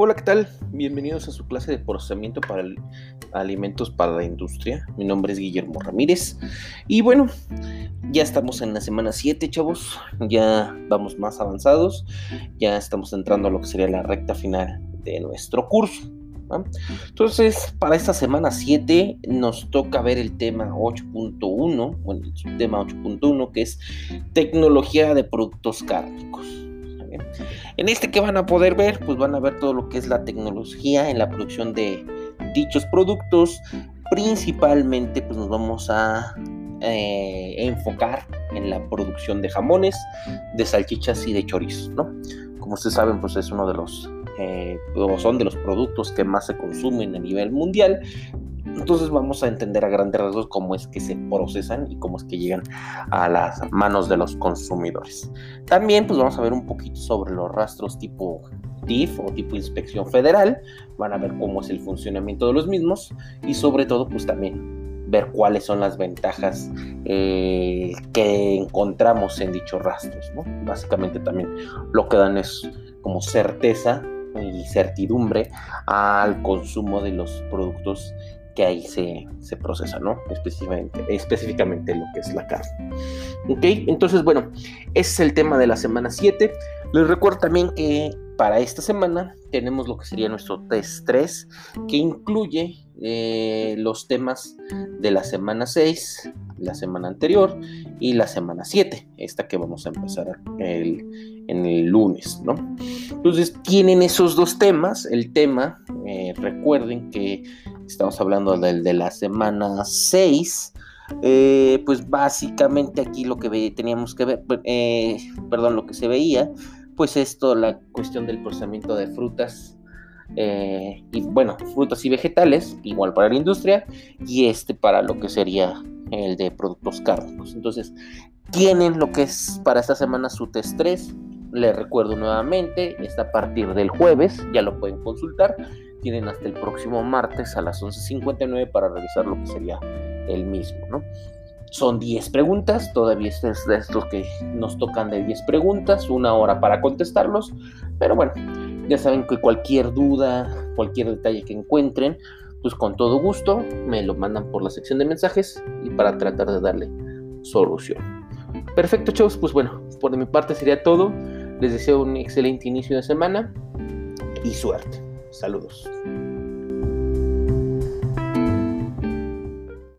Hola, ¿qué tal? Bienvenidos a su clase de procesamiento para alimentos para la industria. Mi nombre es Guillermo Ramírez. Y bueno, ya estamos en la semana 7, chavos. Ya vamos más avanzados. Ya estamos entrando a lo que sería la recta final de nuestro curso. Entonces, para esta semana 7 nos toca ver el tema 8.1, bueno, el tema 8.1 que es tecnología de productos cárnicos. En este que van a poder ver, pues van a ver todo lo que es la tecnología en la producción de dichos productos. Principalmente, pues nos vamos a eh, enfocar en la producción de jamones, de salchichas y de chorizos, ¿no? Como ustedes saben, pues es uno de los eh, son de los productos que más se consumen a nivel mundial. Entonces vamos a entender a grandes rasgos cómo es que se procesan y cómo es que llegan a las manos de los consumidores. También pues vamos a ver un poquito sobre los rastros tipo TIF o tipo inspección federal. Van a ver cómo es el funcionamiento de los mismos y sobre todo pues también ver cuáles son las ventajas eh, que encontramos en dichos rastros. Básicamente también lo que dan es como certeza y certidumbre al consumo de los productos que ahí se, se procesa, ¿no? Específicamente, específicamente lo que es la carne. ¿Ok? Entonces, bueno, ese es el tema de la semana 7. Les recuerdo también que para esta semana tenemos lo que sería nuestro test 3, que incluye eh, los temas de la semana 6, la semana anterior y la semana 7, esta que vamos a empezar el, en el lunes, ¿no? Entonces tienen esos dos temas. El tema, eh, recuerden que estamos hablando del de la semana 6. Eh, pues básicamente aquí lo que teníamos que ver, perdón, lo que se veía, pues esto, la cuestión del procesamiento de frutas eh, y bueno, frutas y vegetales, igual para la industria, y este para lo que sería el de productos cárnicos. Entonces, tienen lo que es para esta semana su test 3. Les recuerdo nuevamente, está a partir del jueves, ya lo pueden consultar. Tienen hasta el próximo martes a las 11.59 para revisar lo que sería el mismo, ¿no? Son 10 preguntas, todavía este es de estos que nos tocan de 10 preguntas, una hora para contestarlos, pero bueno, ya saben que cualquier duda, cualquier detalle que encuentren, pues con todo gusto me lo mandan por la sección de mensajes y para tratar de darle solución. Perfecto, chavos, pues bueno, por mi parte sería todo. Les deseo un excelente inicio de semana y suerte. Saludos.